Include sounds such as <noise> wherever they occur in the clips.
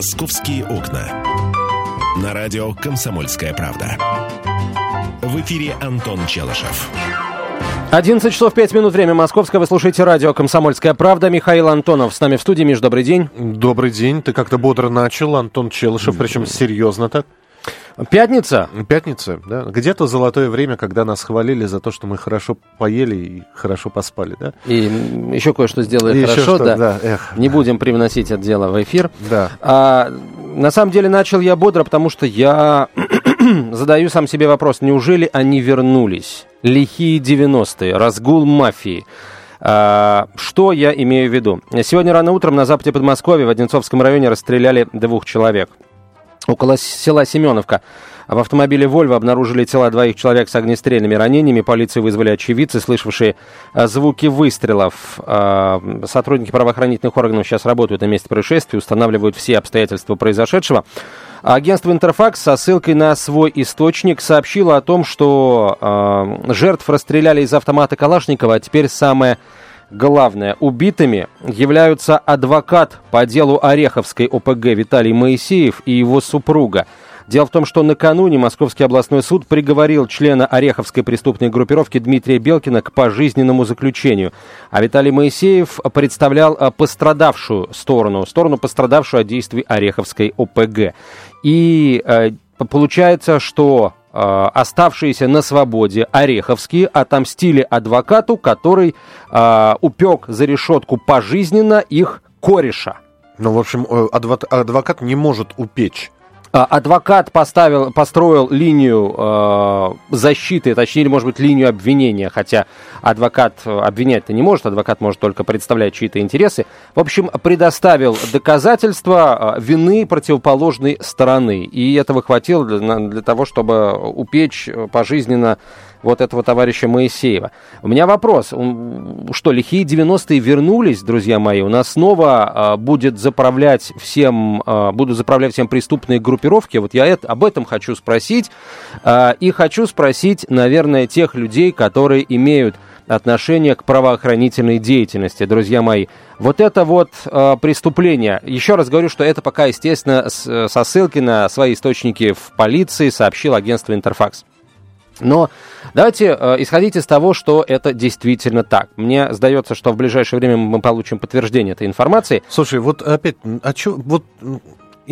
«Московские окна». На радио «Комсомольская правда». В эфире Антон Челышев. 11 часов 5 минут, время московское. Вы слушаете радио «Комсомольская правда». Михаил Антонов с нами в студии. Миш, добрый день. Добрый день. Ты как-то бодро начал, Антон Челышев, причем серьезно так. Пятница? Пятница, да. Где-то золотое время, когда нас хвалили за то, что мы хорошо поели и хорошо поспали, да? И еще кое-что сделали И хорошо, что, да. да, эх. Не будем привносить это дело в эфир. Да. А, на самом деле начал я бодро, потому что я <clears throat> задаю сам себе вопрос, неужели они вернулись? Лихие 90-е, разгул мафии. А, что я имею в виду? Сегодня рано утром на западе Подмосковья в Одинцовском районе расстреляли двух человек. Около с- села Семеновка в автомобиле «Вольво» обнаружили тела двоих человек с огнестрельными ранениями. Полицию вызвали очевидцы, слышавшие а, звуки выстрелов. А, Сотрудники правоохранительных органов сейчас работают на месте происшествия, устанавливают все обстоятельства произошедшего. Агентство «Интерфакс» со ссылкой на свой источник сообщило о том, что а, жертв расстреляли из автомата Калашникова, а теперь самое Главное, убитыми являются адвокат по делу Ореховской ОПГ Виталий Моисеев и его супруга. Дело в том, что накануне Московский областной суд приговорил члена Ореховской преступной группировки Дмитрия Белкина к пожизненному заключению. А Виталий Моисеев представлял а, пострадавшую сторону, сторону пострадавшую от действий Ореховской ОПГ. И э, получается, что э, оставшиеся на свободе Ореховские отомстили адвокату, который э, упек за решетку пожизненно их кореша. Ну, в общем, э, адвокат не может упечь. А, Адвокат поставил, построил линию э, защиты, точнее, может быть, линию обвинения, хотя адвокат э, обвинять-то не может, адвокат может только представлять чьи-то интересы. В общем, предоставил доказательства э, вины противоположной стороны. И этого хватило для, для того, чтобы упечь э, пожизненно вот этого товарища Моисеева. У меня вопрос. Что, лихие 90-е вернулись, друзья мои? У нас снова а, будет заправлять всем, а, будут заправлять всем преступные группировки. Вот я это, об этом хочу спросить. А, и хочу спросить, наверное, тех людей, которые имеют отношение к правоохранительной деятельности, друзья мои. Вот это вот э, преступление. Еще раз говорю, что это пока, естественно, с- со ссылки на свои источники в полиции сообщил агентство Интерфакс. Но давайте э, исходить из того, что это действительно так. Мне сдается, что в ближайшее время мы получим подтверждение этой информации. Слушай, вот опять, а чё, вот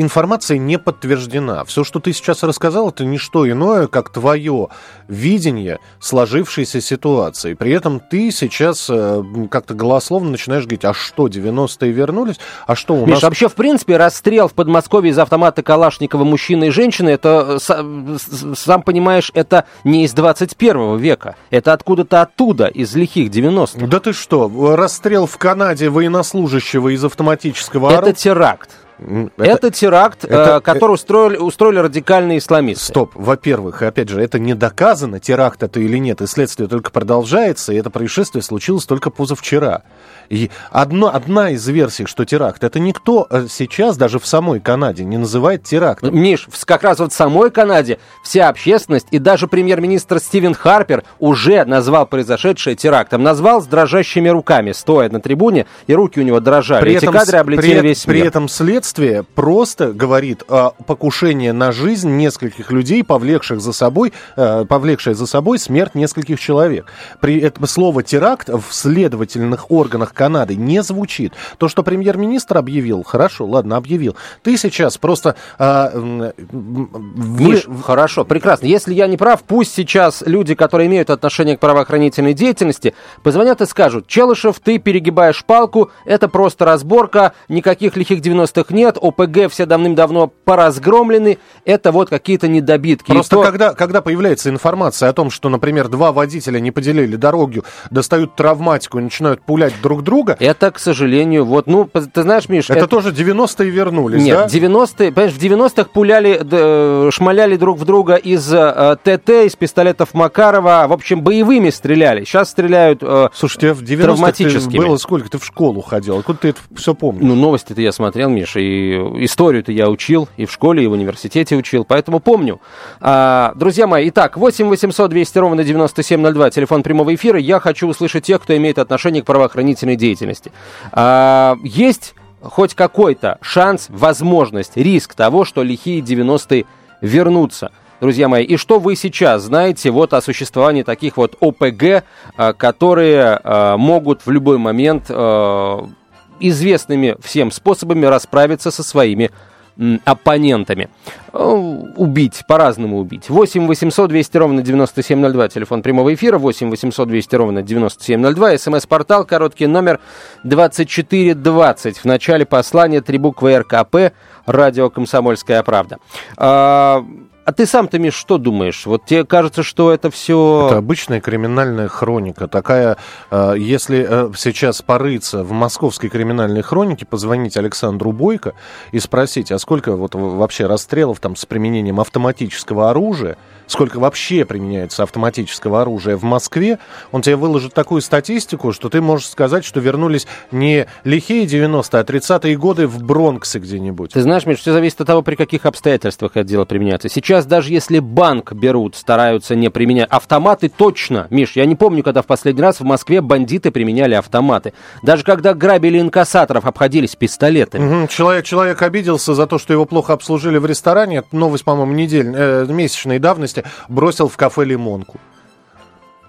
информация не подтверждена. Все, что ты сейчас рассказал, это не что иное, как твое видение сложившейся ситуации. При этом ты сейчас э, как-то голословно начинаешь говорить, а что, 90-е вернулись? А что у Миш, нас... вообще, в принципе, расстрел в Подмосковье из автомата Калашникова мужчины и женщины, это, э, с- сам понимаешь, это не из 21 века. Это откуда-то оттуда, из лихих 90-х. Да ты что, расстрел в Канаде военнослужащего из автоматического Это оружия? теракт. М, Это, теракт, э, это- который устроили, устроили радикальные исламисты. Стоп, во-первых, опять же, это не доказано, теракт это или нет, и следствие только продолжается, и это происшествие случилось только позавчера. И одно, одна из версий, что теракт, это никто э, сейчас даже в самой Канаде не называет терактом. Миш, как раз вот в самой Канаде вся общественность и даже премьер-министр Стивен Харпер уже назвал произошедшее терактом. Назвал с дрожащими руками, стоя на трибуне, и руки у него дрожали. Эти кадры с- облетели при, весь при мир. этом следствие просто говорит о покушении на жизнь нескольких людей, повлекших за собой, э, повлекшее за собой смерть нескольких человек. При этом слово теракт в следовательных органах Канады не звучит. То, что премьер-министр объявил, хорошо, ладно, объявил. Ты сейчас просто м, вы- Миш, хорошо, прекрасно. Если я не прав, пусть сейчас люди, которые имеют отношение к правоохранительной деятельности, позвонят и скажут, Челышев, ты перегибаешь палку, это просто разборка, никаких лихих 90-х нет, ОПГ все давным-давно поразгромлены, это вот какие-то недобитки. Просто то- когда, когда появляется информация о том, что, например, два водителя не поделили дорогу, достают травматику и начинают пулять друг друга, Это, к сожалению, вот, ну, ты знаешь, Миш, это, тоже 90-е вернулись, Нет, да? 90-е, понимаешь, в 90-х пуляли, э, шмаляли друг в друга из э, ТТ, из пистолетов Макарова, в общем, боевыми стреляли. Сейчас стреляют... э, Слушай, тебе в 90-х Травматическими. было сколько? Ты в школу ходил, откуда ты это все помнишь? Ну, новости-то я смотрел, Миша, и историю-то я учил, и в школе, и в университете учил, поэтому помню. А, друзья мои, итак, 8 800 200 ровно 9702, телефон прямого эфира. Я хочу услышать тех, кто имеет отношение к правоохранительной деятельности. А, есть хоть какой-то шанс, возможность, риск того, что лихие 90-е вернутся друзья мои. И что вы сейчас знаете вот о существовании таких вот ОПГ, а, которые а, могут в любой момент известными всем способами расправиться со своими оппонентами. Убить, по-разному убить. 8 800 200 ровно 9702, телефон прямого эфира, 8 800 200 ровно 9702, смс-портал, короткий номер 2420. В начале послания три буквы РКП, радио «Комсомольская правда». А ты сам-то, Миш, что думаешь? Вот тебе кажется, что это все... Это обычная криминальная хроника. Такая, э, если э, сейчас порыться в московской криминальной хронике, позвонить Александру Бойко и спросить, а сколько вот вообще расстрелов там с применением автоматического оружия, сколько вообще применяется автоматического оружия в Москве, он тебе выложит такую статистику, что ты можешь сказать, что вернулись не лихие 90-е, а 30-е годы в Бронксе где-нибудь. Ты знаешь, Миш, все зависит от того, при каких обстоятельствах это дело применяется. Сейчас даже если банк берут, стараются не применять. Автоматы точно, Миш, я не помню, когда в последний раз в Москве бандиты применяли автоматы. Даже когда грабили инкассаторов, обходились пистолетами. Угу. Человек, человек обиделся за то, что его плохо обслужили в ресторане. Это новость, по-моему, недель, э, месячной давности августе бросил в кафе лимонку.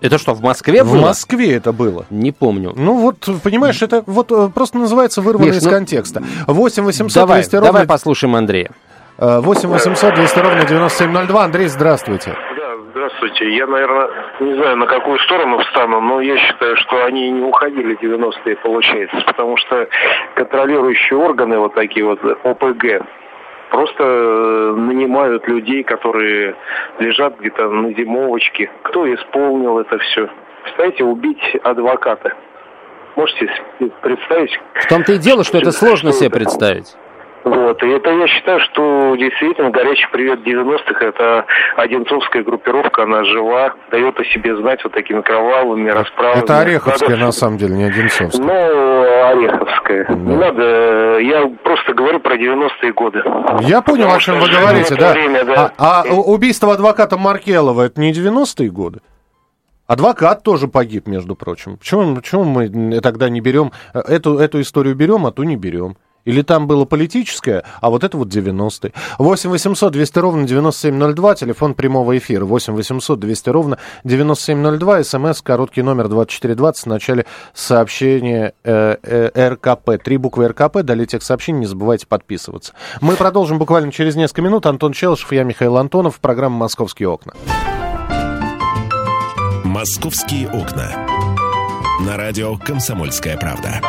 Это что, в Москве было? В Москве это было. Не помню. Ну вот, понимаешь, это вот э, просто называется вырвано из ну, контекста. 8 800 давай, 200 ровно... Давай послушаем Андрея. 8 800 200 ровно 9702. Андрей, здравствуйте. Да, здравствуйте. Я, наверное, не знаю, на какую сторону встану, но я считаю, что они не уходили 90-е, получается, потому что контролирующие органы, вот такие вот ОПГ, Просто э, нанимают людей, которые лежат где-то на зимовочке. Кто исполнил это все? Представляете, убить адвоката. Можете представить? В том-то и дело, что это сложно себе представить. Вот. И это я считаю, что действительно горячий привет 90-х это Одинцовская группировка, она жива, дает о себе знать вот такими кровавыми расправами. Это Ореховская, надо... на самом деле, не Одинцовская. Ну, Ореховская. Да. Не надо, я просто говорю про 90-е годы. Я понял, Потому о чем вы говорите, да. Время, да. А, а убийство адвоката Маркелова, это не 90-е годы? Адвокат тоже погиб, между прочим. Почему, почему мы тогда не берем, э, эту, эту историю берем, а ту не берем? Или там было политическое, а вот это вот 90-е. 8 800 200 ровно 9702, телефон прямого эфира. 8 800 200 ровно 9702, смс, короткий номер 2420, в начале сообщения э, э, РКП. Три буквы РКП, далее тех сообщений, не забывайте подписываться. Мы продолжим буквально через несколько минут. Антон Челышев, я Михаил Антонов, программа «Московские окна». «Московские окна». На радио «Комсомольская правда».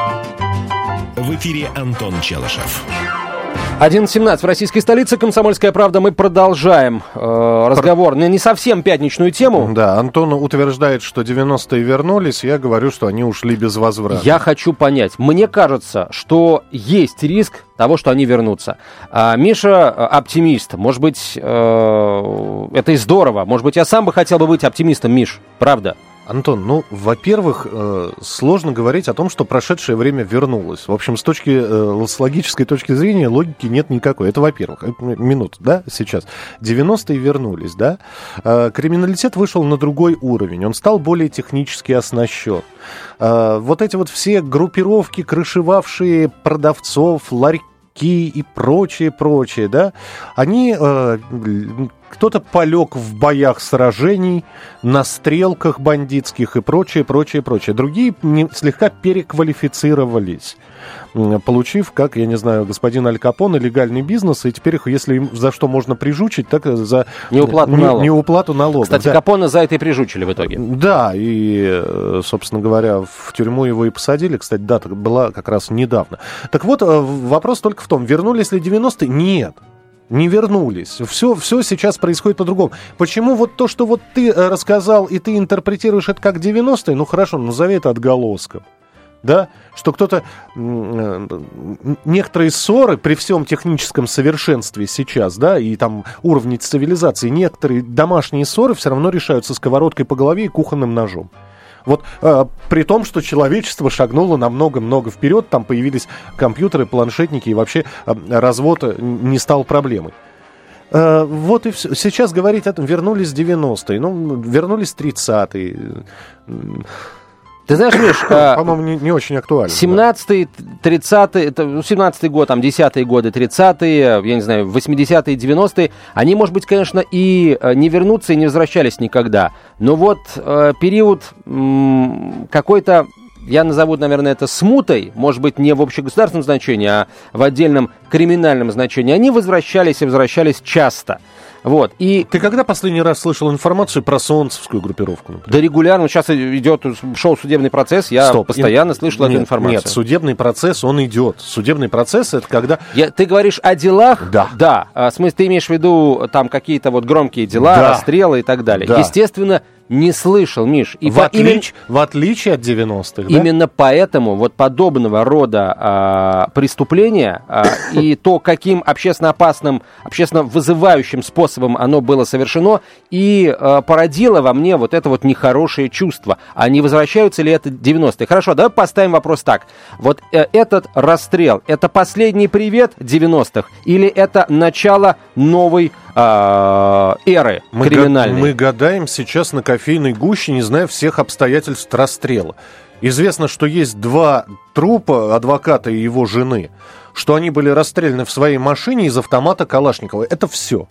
В эфире Антон Челышев. 11.17 в российской столице. Комсомольская правда. Мы продолжаем э, разговор на не совсем пятничную тему. Да, Антон утверждает, что 90-е вернулись. Я говорю, что они ушли без возврата. Я хочу понять. Мне кажется, что есть риск того, что они вернутся. А, Миша э, оптимист. Может быть, э, это и здорово. Может быть, я сам бы хотел бы быть оптимистом, Миш. Правда? Антон, ну, во-первых, э, сложно говорить о том, что прошедшее время вернулось. В общем, с точки, э, с логической точки зрения логики нет никакой. Это во-первых. Минут, да, сейчас. 90-е вернулись, да. Э, криминалитет вышел на другой уровень. Он стал более технически оснащен. Вот эти вот все группировки, крышевавшие продавцов, ларьки, и прочее, прочее, да, они кто-то полег в боях сражений, на стрелках бандитских и прочее, прочее, прочее. Другие не, слегка переквалифицировались, получив, как, я не знаю, господин Аль Капоне, легальный бизнес, и теперь их, если им за что можно прижучить, так за неуплату, не, налог. неуплату налога. Кстати, да. Капоне за это и прижучили в итоге. Да, и, э, собственно говоря, в тюрьму его и посадили. Кстати, дата была как раз недавно. Так вот, э, вопрос только в том, вернулись ли 90-е? Нет не вернулись. Все, все сейчас происходит по-другому. Почему вот то, что вот ты э, рассказал, и ты интерпретируешь это как 90-е, ну хорошо, назови это отголоском. Да, что кто-то... Э, некоторые ссоры при всем техническом совершенстве сейчас, да, и там уровне цивилизации, некоторые домашние ссоры все равно решаются сковородкой по голове и кухонным ножом. Вот э, при том, что человечество шагнуло намного-много вперед, там появились компьютеры, планшетники, и вообще э, развод э, не стал проблемой. Э, вот и все. Сейчас говорить о том, вернулись 90-е, ну, вернулись 30-е. Ты знаешь, Миш, <coughs> по-моему, не, не очень актуально. 17-й, 30-й, это, ну, 17-й год, там, 10-е годы, 30-е, я не знаю, 80-е, 90-е, они, может быть, конечно, и э, не вернутся, и не возвращались никогда. Но вот э, период м- какой-то я назову, наверное, это смутой, может быть, не в общегосударственном значении, а в отдельном криминальном значении, они возвращались и возвращались часто. Вот. И... Ты когда последний раз слышал информацию про солнцевскую группировку? Например? Да регулярно. Сейчас идет шоу «Судебный процесс». Я Стоп. постоянно слышал нет, эту информацию. Нет, судебный процесс, он идет. Судебный процесс – это когда... Я, ты говоришь о делах? Да. Да. А, в смысле, ты имеешь в виду там какие-то вот громкие дела, да. расстрелы и так далее. Да. Естественно, не слышал, Миш. И в, по, отлич, именно, в отличие от 90-х, да? Именно поэтому вот подобного рода а, преступления а, и то, каким общественно опасным, общественно вызывающим способом оно было совершено, и а, породило во мне вот это вот нехорошее чувство. А не возвращаются ли это 90-е? Хорошо, давай поставим вопрос так. Вот э, этот расстрел, это последний привет 90-х или это начало новой эры мы криминальной. Мы гадаем сейчас на кофейной гуще, не зная всех обстоятельств расстрела. Известно, что есть два трупа адвоката и его жены, что они были расстреляны в своей машине из автомата Калашникова. Это все.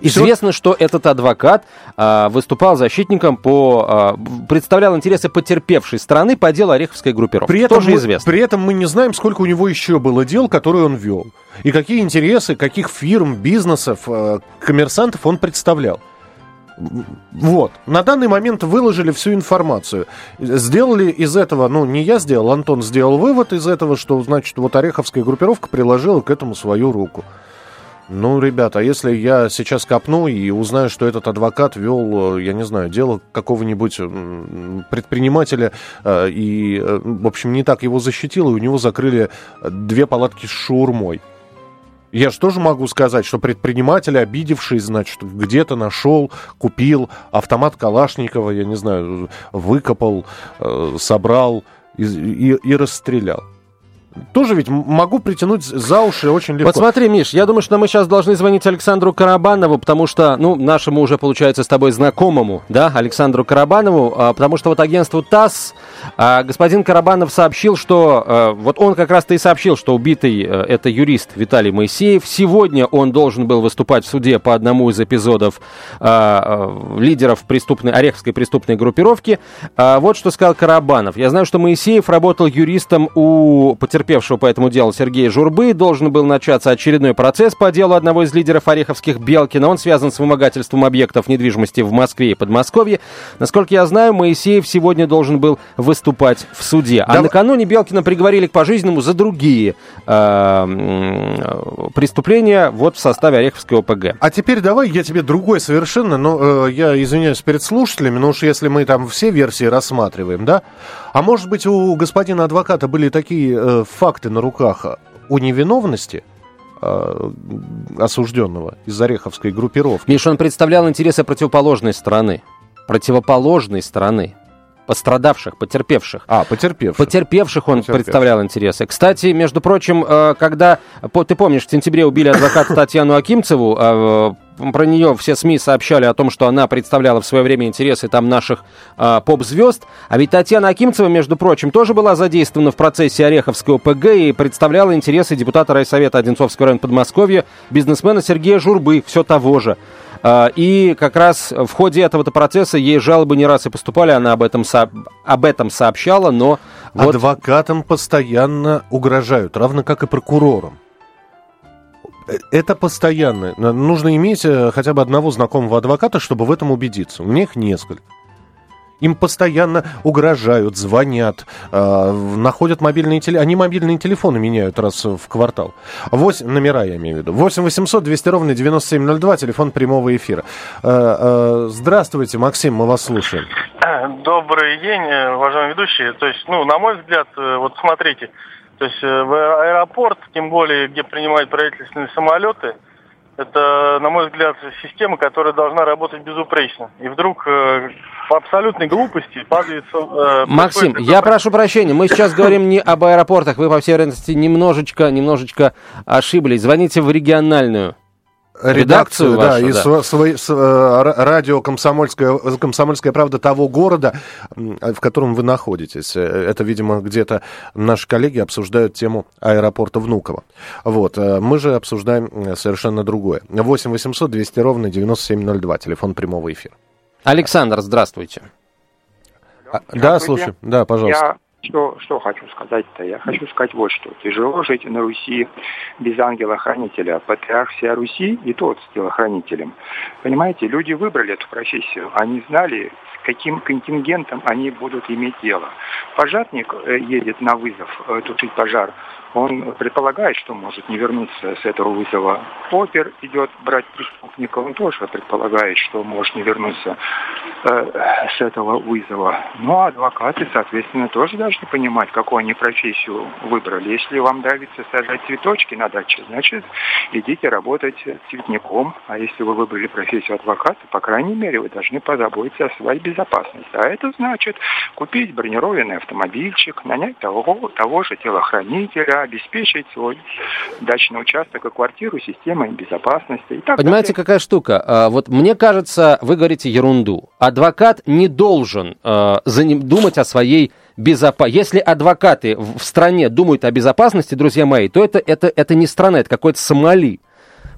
Известно, что этот адвокат а, выступал защитником по... А, представлял интересы потерпевшей страны по делу Ореховской группировки. При этом Тоже мы, известно. При этом мы не знаем, сколько у него еще было дел, которые он вел. И какие интересы, каких фирм, бизнесов, а, коммерсантов он представлял. Вот. На данный момент выложили всю информацию. Сделали из этого, ну, не я сделал, Антон сделал вывод из этого, что, значит, вот Ореховская группировка приложила к этому свою руку. Ну, ребята, а если я сейчас копну и узнаю, что этот адвокат вел, э, я не знаю, дело какого-нибудь предпринимателя э, и, э, в общем, не так его защитил, и у него закрыли две палатки с шаурмой. Я же тоже могу сказать, что предприниматель, обидевший, значит, где-то нашел, купил автомат Калашникова, я не знаю, выкопал, собрал и, и, и расстрелял тоже ведь могу притянуть за уши очень легко. Вот смотри, Миш, я думаю, что мы сейчас должны звонить Александру Карабанову, потому что, ну, нашему уже, получается, с тобой знакомому, да, Александру Карабанову, а, потому что вот агентству ТАСС а, господин Карабанов сообщил, что, а, вот он как раз-то и сообщил, что убитый это юрист Виталий Моисеев. Сегодня он должен был выступать в суде по одному из эпизодов лидеров преступной, Ореховской преступной группировки. Вот что сказал Карабанов. Я знаю, что Моисеев работал юристом у потерпевшего потерпевшего по этому делу Сергея Журбы должен был начаться очередной процесс по делу одного из лидеров Ореховских Белкина. Он связан с вымогательством объектов недвижимости в Москве и Подмосковье. Насколько я знаю, Моисеев сегодня должен был выступать в суде. А да... накануне Белкина приговорили к пожизненному за другие э, преступления вот в составе Ореховской ОПГ. А теперь давай я тебе другой совершенно, но э, я извиняюсь перед слушателями, но уж если мы там все версии рассматриваем, да, а может быть, у господина адвоката были такие э, факты на руках о невиновности э, осужденного из Ореховской группировки? Миша, он представлял интересы противоположной стороны. Противоположной стороны пострадавших, потерпевших. А, потерпевших. Потерпевших он потерпевших. представлял интересы. Кстати, между прочим, э, когда, ты помнишь, в сентябре убили адвоката <coughs> Татьяну Акимцеву, э, про нее все СМИ сообщали о том, что она представляла в свое время интересы там наших э, поп-звезд. А ведь Татьяна Акимцева, между прочим, тоже была задействована в процессе Ореховской ОПГ и представляла интересы депутата райсовета Одинцовского района Подмосковья, бизнесмена Сергея Журбы, все того же. А, и как раз в ходе этого процесса ей жалобы не раз и поступали, она об этом, со... об этом сообщала, но... Вот... Адвокатам постоянно угрожают, равно как и прокурорам. Э, это постоянно. Нужно иметь э, хотя бы одного знакомого адвоката, чтобы в этом убедиться. У них несколько. Им постоянно угрожают, звонят, э, находят мобильные телефоны. Они мобильные телефоны меняют раз в квартал. 8, номера я имею в виду. 8 800 200 ровно 9702, телефон прямого эфира. Э, э, здравствуйте, Максим, мы вас слушаем. Добрый день, уважаемые ведущие. То есть, ну, на мой взгляд, э, вот смотрите, то есть э, в аэропорт, тем более, где принимают правительственные самолеты, это, на мой взгляд, система, которая должна работать безупречно. И вдруг э, по абсолютной глупости падает... Э, Максим, я прошу прощения, мы сейчас говорим не об аэропортах, вы, по всей вероятности, немножечко, немножечко ошиблись. Звоните в региональную редакцию, да, вашу, и да. Свой, с, э, радио «Комсомольская, «Комсомольская правда» того города, в котором вы находитесь. Э, это, видимо, где-то наши коллеги обсуждают тему аэропорта Внуково. Вот. Э, мы же обсуждаем совершенно другое. 8 800 200 ровно 9702, телефон прямого эфира. Александр, здравствуйте. А, да, слушай, да, пожалуйста. Что, что хочу сказать-то? Я хочу сказать вот что. Тяжело жить на Руси без ангела-хранителя. Патриарх вся Руси и тот с телохранителем. Понимаете, люди выбрали эту профессию. Они знали, с каким контингентом они будут иметь дело. Пожарник э, едет на вызов э, тушить пожар он предполагает, что может не вернуться с этого вызова. Опер идет брать преступника, он тоже предполагает, что может не вернуться э, с этого вызова. А адвокаты, соответственно, тоже должны понимать, какую они профессию выбрали. Если вам нравится сажать цветочки на даче, значит, идите работать цветником. А если вы выбрали профессию адвоката, по крайней мере, вы должны позаботиться о своей безопасности. А это значит купить бронированный автомобильчик, нанять того, того же телохранителя, обеспечить свой дачный участок и квартиру системой безопасности. И так Понимаете, далее. какая штука? А, вот мне кажется, вы говорите ерунду. Адвокат не должен э, думать о своей безопасности. Если адвокаты в стране думают о безопасности, друзья мои, то это, это, это не страна, это какой-то Сомали.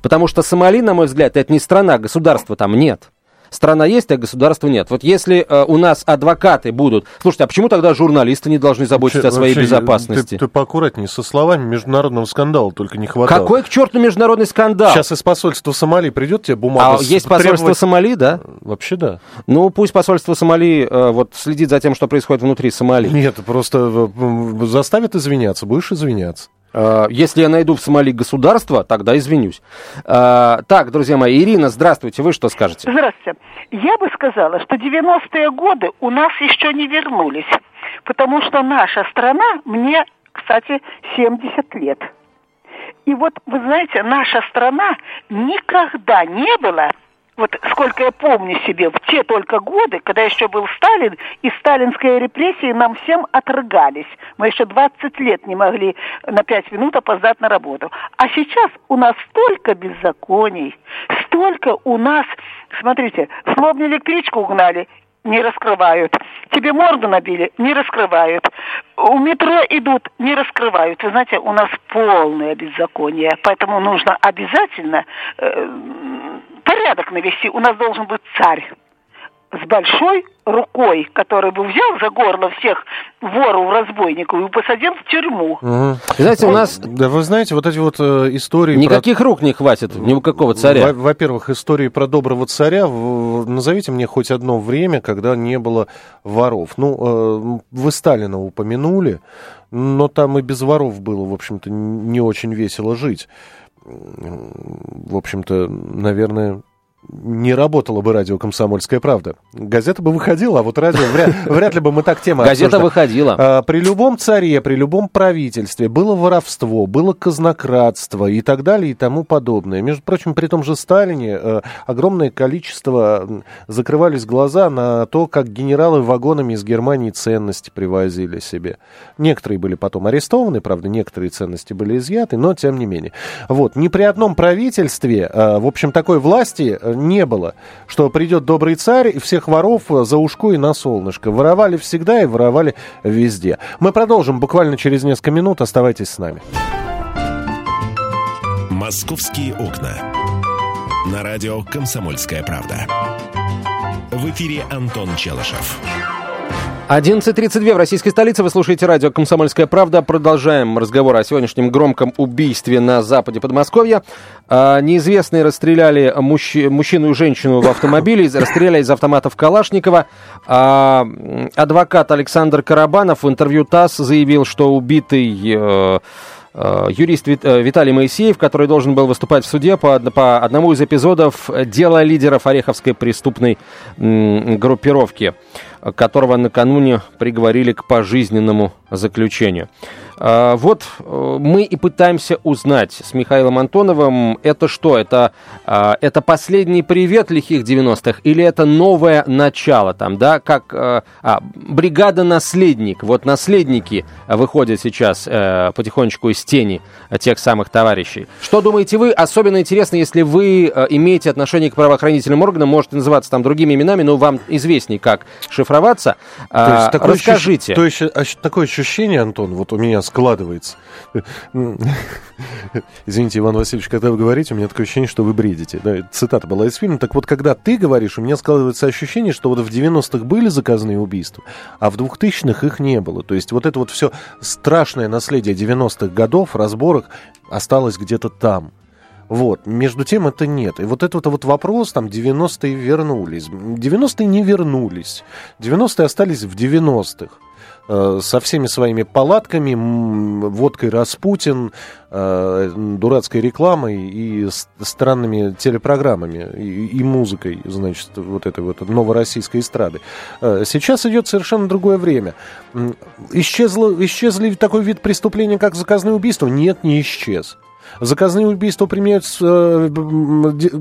Потому что Сомали, на мой взгляд, это не страна, государства там нет страна есть, а государства нет. Вот если э, у нас адвокаты будут... Слушайте, а почему тогда журналисты не должны заботиться вообще, о своей вообще, безопасности? Ты, ты поаккуратнее со словами международного скандала только не хватало. Какой к черту международный скандал? Сейчас из посольства Сомали придет тебе бумага. А с... есть посольство требовать... Сомали, да? Вообще да. Ну, пусть посольство Сомали э, вот следит за тем, что происходит внутри Сомали. Нет, просто э, заставят извиняться, будешь извиняться. Э, если я найду в Сомали государство, тогда извинюсь. Э, так, друзья мои, Ирина, здравствуйте, вы что скажете? Здравствуйте. Я бы сказала, что 90-е годы у нас еще не вернулись, потому что наша страна, мне, кстати, 70 лет. И вот, вы знаете, наша страна никогда не была вот сколько я помню себе, в те только годы, когда еще был Сталин, и сталинские репрессии нам всем отрыгались. Мы еще 20 лет не могли на 5 минут опоздать на работу. А сейчас у нас столько беззаконий, столько у нас, смотрите, словно электричку угнали, не раскрывают. Тебе морду набили, не раскрывают. У метро идут, не раскрывают. Вы знаете, у нас полное беззаконие, поэтому нужно обязательно э, порядок навести. У нас должен быть царь с большой рукой, который бы взял за горло всех воров, разбойников и посадил в тюрьму. Угу. Знаете, у нас... Да вы знаете, вот эти вот э, истории... Никаких про... рук не хватит, ни у какого царя. Во-первых, истории про доброго царя. Назовите мне хоть одно время, когда не было воров. Ну, э, вы Сталина упомянули, но там и без воров было, в общем-то, не очень весело жить в общем-то, наверное, не работала бы радио «Комсомольская правда». Газета бы выходила, а вот радио вряд, вряд ли бы мы так тему Газета выходила. А, при любом царе, при любом правительстве было воровство, было казнократство и так далее и тому подобное. Между прочим, при том же Сталине э, огромное количество закрывались глаза на то, как генералы вагонами из Германии ценности привозили себе. Некоторые были потом арестованы, правда, некоторые ценности были изъяты, но тем не менее. Вот, ни при одном правительстве, э, в общем, такой власти э, не было, что придет добрый царь и всех воров за ушко и на солнышко. Воровали всегда и воровали везде. Мы продолжим буквально через несколько минут. Оставайтесь с нами. «Московские окна». На радио «Комсомольская правда». В эфире Антон Челышев. 11.32 в российской столице. Вы слушаете радио «Комсомольская правда». Продолжаем разговор о сегодняшнем громком убийстве на западе Подмосковья. А, неизвестные расстреляли мужч... мужчину и женщину в автомобиле, расстреляли из автоматов Калашникова. А, адвокат Александр Карабанов в интервью ТАСС заявил, что убитый... Э, э, юрист э, Виталий Моисеев, который должен был выступать в суде по, по одному из эпизодов дела лидеров Ореховской преступной группировки. Которого накануне приговорили к пожизненному заключению. А, вот э, мы и пытаемся узнать с Михаилом Антоновым, это что? Это, а, это последний привет лихих 90-х или это новое начало там, да? Как э, а, бригада наследник. Вот наследники выходят сейчас э, потихонечку из тени тех самых товарищей. Что думаете вы? Особенно интересно, если вы имеете отношение к правоохранительным органам, можете называться там другими именами, но вам известнее, как шифроваться. То есть, такое Расскажите. Ощущ... То есть, такое ощущение, Антон, вот у меня складывается. <laughs> Извините, Иван Васильевич, когда вы говорите, у меня такое ощущение, что вы бредите. Да, цитата была из фильма. Так вот, когда ты говоришь, у меня складывается ощущение, что вот в 90-х были заказные убийства, а в 2000-х их не было. То есть вот это вот все страшное наследие 90-х годов, разборок, осталось где-то там. Вот. Между тем это нет. И вот этот вот вопрос, там, 90-е вернулись. 90-е не вернулись. 90-е остались в 90-х. Э, со всеми своими палатками, водкой Распутин, э, дурацкой рекламой и странными телепрограммами и, музыкой, значит, вот этой вот новороссийской эстрады. Э, сейчас идет совершенно другое время. Исчезло, исчезли такой вид преступления, как заказное убийство? Нет, не исчез. Заказные убийства применяются,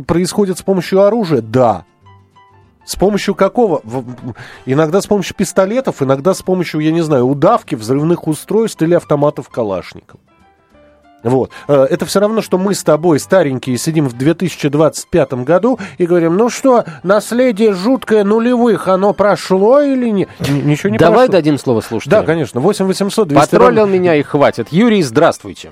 происходят с помощью оружия? Да. С помощью какого? Иногда с помощью пистолетов, иногда с помощью, я не знаю, удавки, взрывных устройств или автоматов Калашников. Вот. Э, это все равно, что мы с тобой, старенькие, сидим в 2025 году и говорим, ну что, наследие жуткое нулевых, оно прошло или нет? Ничего не Давай прошло. дадим слово слушателям. Да, конечно. 8 800 200 Потроллил меня и хватит. Юрий, здравствуйте.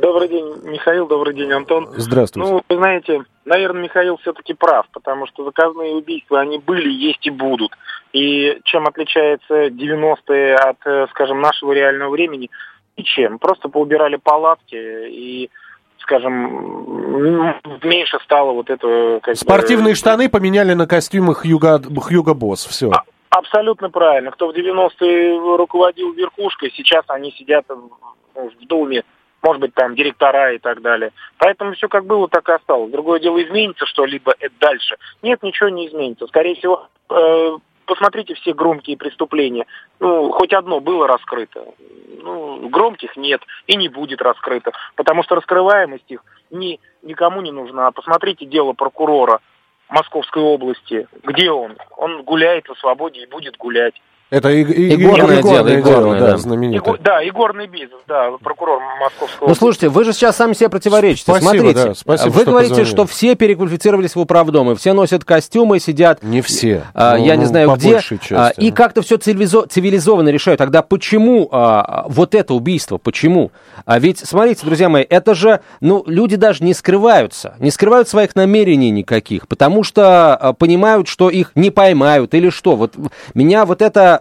Добрый день, Михаил, добрый день, Антон. Здравствуйте. Ну, вы знаете, наверное, Михаил все-таки прав, потому что заказные убийства, они были, есть и будут. И чем отличается 90-е от, э, скажем, нашего реального времени? Ничем. Просто поубирали палатки и скажем, меньше стало вот этого... Как Спортивные бы... штаны поменяли на костюмы Хьюга, Хьюга Босс, все. А, абсолютно правильно. Кто в 90-е руководил верхушкой, сейчас они сидят в, в Думе может быть, там директора и так далее. Поэтому все как было, так и осталось. Другое дело, изменится что-либо дальше. Нет, ничего не изменится. Скорее всего, э, посмотрите все громкие преступления. Ну, хоть одно было раскрыто. Ну, громких нет и не будет раскрыто. Потому что раскрываемость их ни, никому не нужна. Посмотрите дело прокурора Московской области. Где он? Он гуляет на свободе и будет гулять. Это и, и, игорное, игорное дело, игорное, дело, да, да. знаменитое. Иго, да, игорный бизнес, да, прокурор Московского. Ну, слушайте, вы же сейчас сами себе противоречите. Спасибо, Смотрите, да, спасибо, вы что говорите, позвонили. что все переквалифицировались в управдомы, все носят костюмы, сидят... Не все. А, ну, я не знаю где. А, и как-то все цивилизо- цивилизованно решают. Тогда почему а, вот это убийство? Почему? А ведь, смотрите, друзья мои, это же, ну, люди даже не скрываются, не скрывают своих намерений никаких, потому что а, понимают, что их не поймают или что. Вот меня вот это...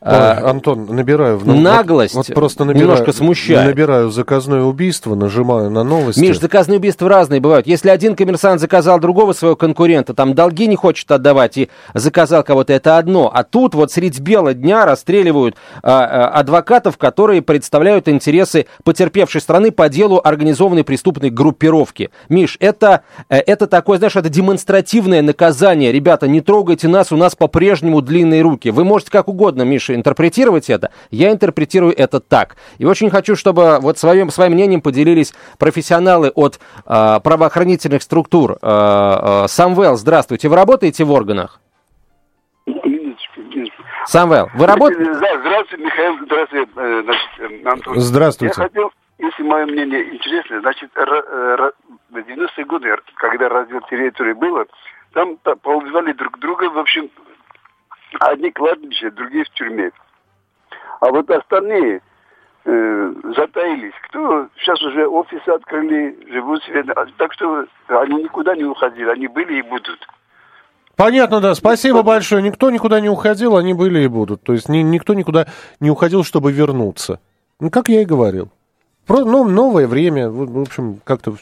Ой, а, Антон, набираю. Ну, наглость вот, вот просто набираю, немножко смущает. Набираю заказное убийство, нажимаю на новости. Миш, заказные убийства разные бывают. Если один коммерсант заказал другого своего конкурента, там долги не хочет отдавать и заказал кого-то, это одно. А тут вот средь бела дня расстреливают а, а, адвокатов, которые представляют интересы потерпевшей страны по делу организованной преступной группировки. Миш, это, э, это такое, знаешь, это демонстративное наказание. Ребята, не трогайте нас, у нас по-прежнему длинные руки. Вы можете как угодно, Миш, дальше интерпретировать это, я интерпретирую это так. И очень хочу, чтобы вот своим, своим мнением поделились профессионалы от э, правоохранительных структур. Э, э, Самвел, здравствуйте. Вы работаете в органах? Самвел, вы работаете? Да, здравствуйте, Михаил, здравствуйте, э, значит, э, Антон. Здравствуйте. Я хотел, если мое мнение интересно, значит, в 90-е годы, когда раздел территории было, там поубивали друг друга, в общем, Одни кладбища, другие в тюрьме. А вот остальные э, затаились. Кто сейчас уже офисы открыли, живут себе. Так что они никуда не уходили, они были и будут. Понятно, да. Спасибо большое. Никто никуда не уходил, они были и будут. То есть ни, никто никуда не уходил, чтобы вернуться. Ну, как я и говорил. Про, ну, новое время. В общем, как-то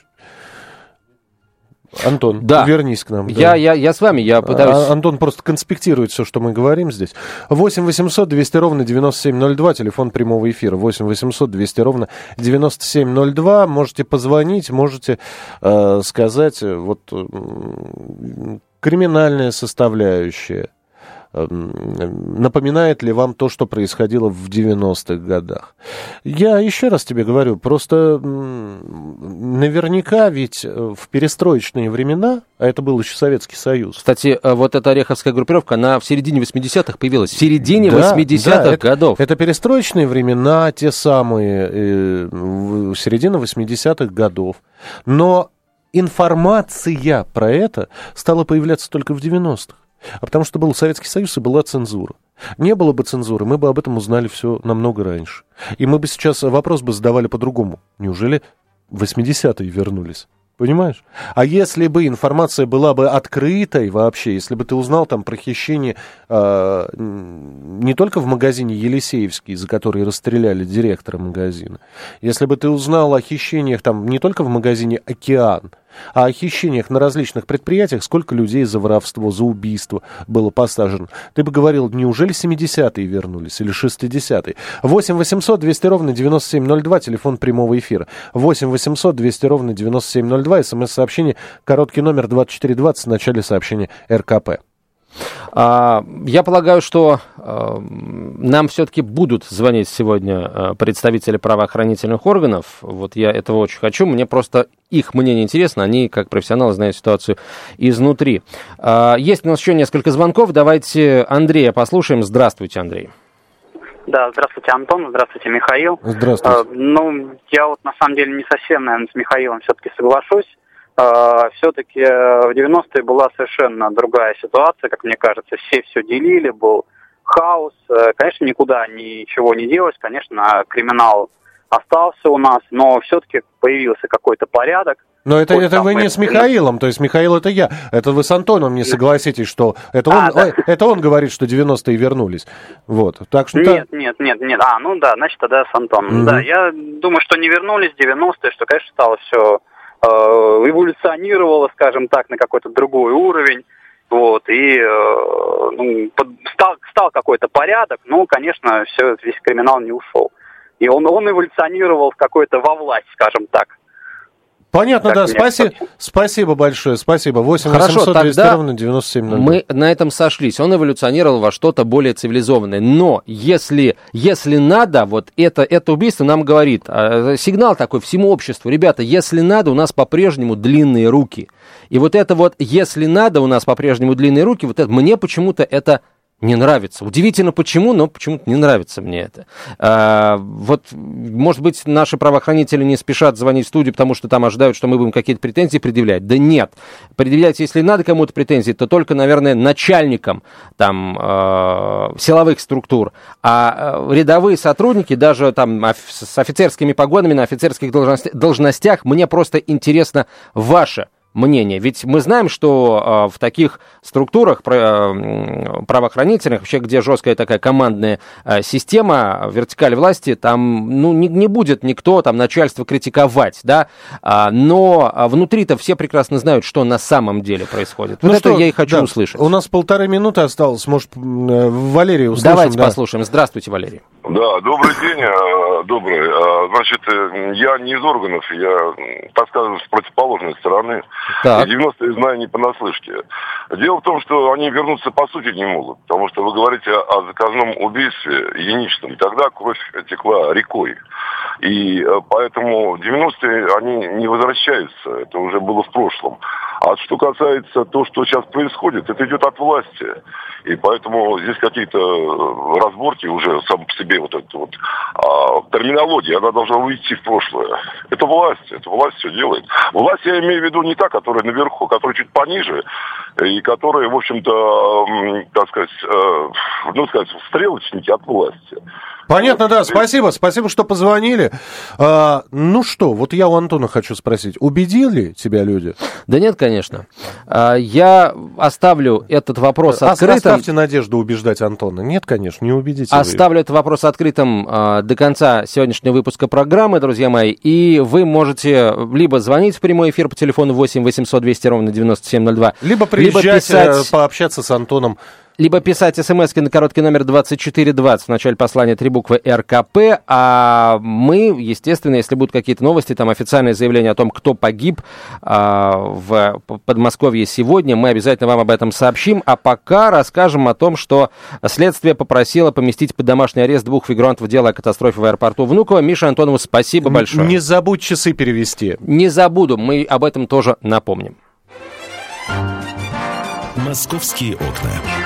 Антон, да. вернись к нам. Я, да. я, я с вами, я пытаюсь... А, Антон просто конспектирует все, что мы говорим здесь. 8 800 200 ровно 9702, телефон прямого эфира. 8 800 200 ровно 9702. Можете позвонить, можете э, сказать, вот криминальная составляющая, напоминает ли вам то, что происходило в 90-х годах. Я еще раз тебе говорю, просто наверняка ведь э, в перестроечные времена, а это был еще Советский Союз. Кстати, э, вот эта Ореховская группировка, она в середине 80-х появилась. В середине да, 80-х да, годов. Это, это перестроечные времена, те самые, э, середина 80-х годов. Но информация про это стала появляться только в 90-х. А потому что был Советский Союз и была цензура. Не было бы цензуры, мы бы об этом узнали все намного раньше. И мы бы сейчас вопрос бы задавали по-другому. Неужели 80-е вернулись? Понимаешь? А если бы информация была бы открытой вообще, если бы ты узнал там про хищение э, не только в магазине Елисеевский, за который расстреляли директора магазина, если бы ты узнал о хищениях там не только в магазине Океан, о хищениях на различных предприятиях, сколько людей за воровство, за убийство было посажено. Ты бы говорил, неужели 70-е вернулись или 60-е? 8 800 200 ровно 9702, телефон прямого эфира. 8 800 200 ровно 9702, смс-сообщение, короткий номер 2420 в начале сообщения РКП. А, я полагаю, что а, нам все-таки будут звонить сегодня а, представители правоохранительных органов. Вот я этого очень хочу. Мне просто их мнение интересно. Они, как профессионалы, знают ситуацию изнутри. Есть у нас еще несколько звонков. Давайте Андрея послушаем. Здравствуйте, Андрей. Да, здравствуйте, Антон, здравствуйте, Михаил. Здравствуйте. ну, я вот на самом деле не совсем, наверное, с Михаилом все-таки соглашусь. А, все-таки э, в 90-е была совершенно другая ситуация, как мне кажется. Все все делили, был хаос. Э, конечно, никуда ничего не делось. Конечно, криминал остался у нас, но все-таки появился какой-то порядок. Но это, это вы не с Михаилом, то есть Михаил это я. Это вы с Антоном не согласитесь, что это он, а, да. это он говорит, что 90-е вернулись. Вот. Так что нет, нет, нет, нет. А, ну да, значит тогда с Антоном. Угу. Да, я думаю, что не вернулись 90-е, что, конечно, стало все Э, эволюционировала, скажем так, на какой-то другой уровень. Вот, и э, ну, под, стал, стал какой-то порядок, но, конечно, все, весь криминал не ушел. И он, он эволюционировал в какой-то во власть, скажем так. Понятно, да. Спасибо, спасибо большое. Спасибо. 8 Хорошо, 800 200 ровно 9702. Мы на этом сошлись. Он эволюционировал во что-то более цивилизованное. Но если, если надо, вот это, это убийство нам говорит, а, сигнал такой всему обществу. Ребята, если надо, у нас по-прежнему длинные руки. И вот это вот, если надо, у нас по-прежнему длинные руки, вот это, мне почему-то это не нравится. Удивительно почему, но почему-то не нравится мне это. А, вот, может быть, наши правоохранители не спешат звонить в студию, потому что там ожидают, что мы будем какие-то претензии предъявлять. Да нет. Предъявлять, если надо кому-то претензии, то только, наверное, начальникам там, э, силовых структур. А э, рядовые сотрудники, даже там с офицерскими погонами на офицерских должностях, мне просто интересно ваше мнение. Ведь мы знаем, что э, в таких структурах э, правоохранительных, вообще где жесткая такая командная э, система, вертикаль власти, там ну, не, не будет никто, там начальство критиковать, да, а, но внутри-то все прекрасно знают, что на самом деле происходит. Ну вот что, это я и хочу да, услышать. У нас полторы минуты осталось, может, Валерий услышим. Давайте да. послушаем. Здравствуйте, Валерий. Да, добрый день, добрый. Значит, я не из органов, я, так скажем, с противоположной стороны. Так. 90-е знаю не понаслышке. Дело в том, что они вернуться по сути не могут, потому что вы говорите о заказном убийстве единичном. Тогда кровь текла рекой. И э, поэтому 90-е они не возвращаются. Это уже было в прошлом. А что касается того, что сейчас происходит, это идет от власти. И поэтому здесь какие-то э, разборки уже сам по себе вот эта вот а, терминология, она должна уйти в прошлое. Это власть, это власть все делает. Власть я имею в виду не та, которая наверху, которая чуть пониже, и которая, в общем-то, так сказать, э, ну, сказать, стрелочники от власти. Понятно, да, спасибо, спасибо, что позвонили. А, ну что, вот я у Антона хочу спросить, убедили тебя люди? Да нет, конечно. А, я оставлю этот вопрос а, открытым. Оставьте надежду убеждать Антона. Нет, конечно, не убедите. Оставлю вы. этот вопрос открытым а, до конца сегодняшнего выпуска программы, друзья мои, и вы можете либо звонить в прямой эфир по телефону 8 800 200 ровно 9702, либо приезжать, либо писать... Э, пообщаться с Антоном либо писать смс на короткий номер 2420 в начале послания три буквы РКП, а мы, естественно, если будут какие-то новости, там официальное заявление о том, кто погиб а, в Подмосковье сегодня, мы обязательно вам об этом сообщим, а пока расскажем о том, что следствие попросило поместить под домашний арест двух фигурантов дела о катастрофе в аэропорту Внуково. Миша Антонову спасибо большое. Не забудь часы перевести. Не забуду, мы об этом тоже напомним. Московские окна.